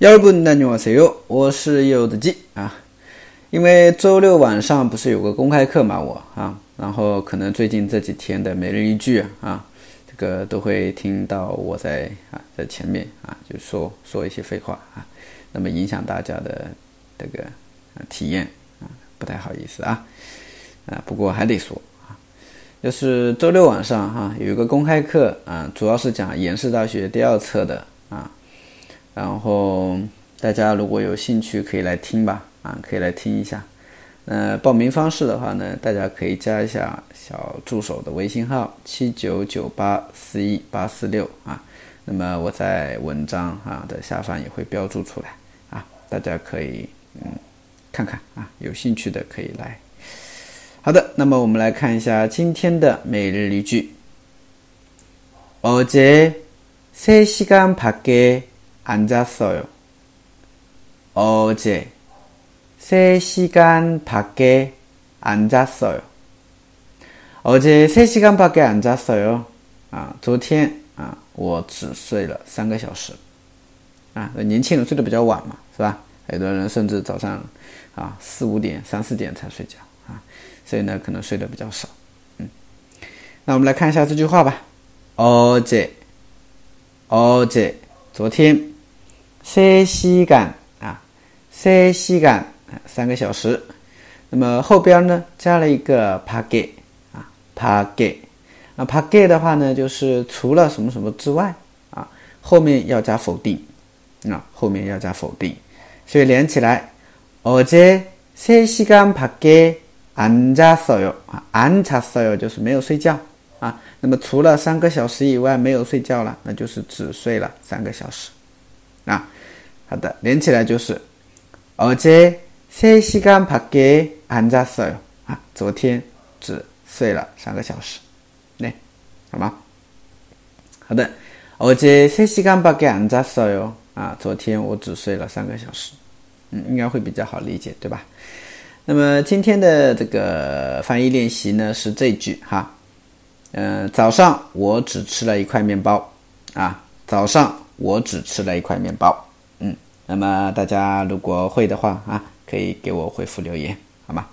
여러분안녕하세요，我是柚子鸡啊。因为周六晚上不是有个公开课嘛，我啊，然后可能最近这几天的每日一句啊，这个都会听到我在啊在前面啊就说说一些废话啊，那么影响大家的这个体验啊，不太好意思啊啊，不过还得说啊，就是周六晚上哈有一个公开课啊，主要是讲延世大学第二册的啊。 然后大家如果有兴趣，可以来听吧，啊，可以来听一下。呃，报名方式的话呢，大家可以加一下小助手的微信号七九九八四一八四六啊。那么我在文章啊的下方也会标注出来啊，大家可以嗯看看啊，有兴趣的可以来。好的，那么我们来看一下今天的每日例句。어제세시간밖에 앉았어요. 어제 3시간 밖에 앉았어요. 어제 3시간 밖에 앉았어요. 아, 昨天啊，我只睡了三个小时。啊，年轻人睡得比较晚嘛，是吧？很多人甚至早上啊四五点、三四点才睡觉啊，所以呢，可能睡得比较少。嗯，那我们来看一下这句话吧。 어제四시간밖 에앉았어요啊，앉았어요就是没有睡觉啊。那么后边呢加了一个밖에啊，밖에那밖에的话呢就是除了什么什么之外啊，后面要加否定啊，后面要加否定。所以连起来어제 세시간밖에앉았어요啊，昨天啊， 昨天只睡了三个小时，对，好吗？好的，어제세시간밖에앉았어요啊，昨天我只睡了三个小时，嗯，应该会比较好理解，对吧？那么今天的这个翻译练习呢是这句哈，嗯，早上我只吃了一块面包啊，早上 我只吃了一块面包，嗯，那么大家如果会的话啊。可以给我回复留言，好吗？